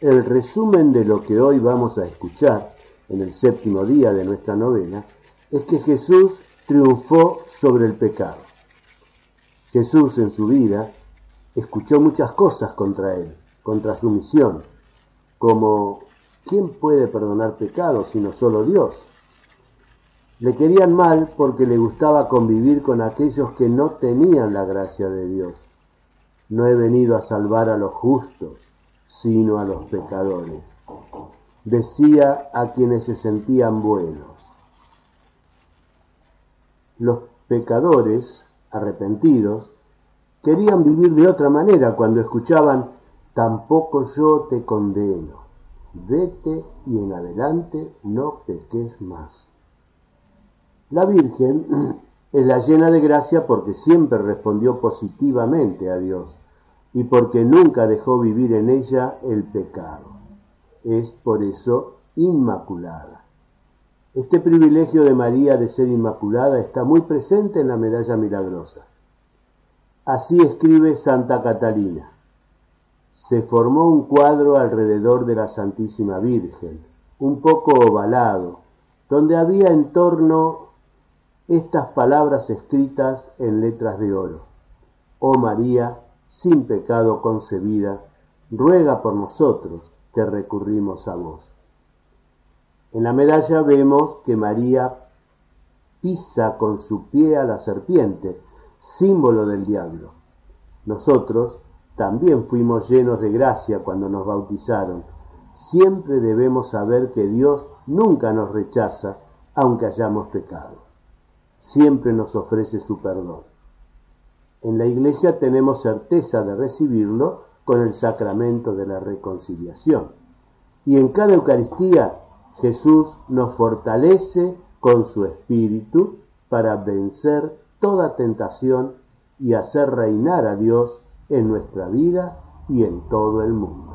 El resumen de lo que hoy vamos a escuchar en el séptimo día de nuestra novena es que Jesús triunfó sobre el pecado. Jesús en su vida escuchó muchas cosas contra él, contra su misión, como ¿quién puede perdonar pecados sino solo Dios? Le querían mal porque le gustaba convivir con aquellos que no tenían la gracia de Dios. No he venido a salvar a los justos, sino a los pecadores. Decía a quienes se sentían buenos. Los pecadores, arrepentidos, querían vivir de otra manera cuando escuchaban, tampoco yo te condeno, vete y en adelante no peques más. La Virgen es la llena de gracia porque siempre respondió positivamente a Dios y porque nunca dejó vivir en ella el pecado. Es por eso inmaculada. Este privilegio de María de ser inmaculada está muy presente en la medalla milagrosa. Así escribe Santa Catalina. Se formó un cuadro alrededor de la Santísima Virgen, un poco ovalado, donde había en torno estas palabras escritas en letras de oro. Oh María, sin pecado concebida, ruega por nosotros que recurrimos a vos. En la medalla vemos que María pisa con su pie a la serpiente, símbolo del diablo. Nosotros también fuimos llenos de gracia cuando nos bautizaron. Siempre debemos saber que Dios nunca nos rechaza, aunque hayamos pecado. Siempre nos ofrece su perdón. En la iglesia tenemos certeza de recibirlo con el sacramento de la reconciliación. Y en cada Eucaristía Jesús nos fortalece con su Espíritu para vencer toda tentación y hacer reinar a Dios en nuestra vida y en todo el mundo.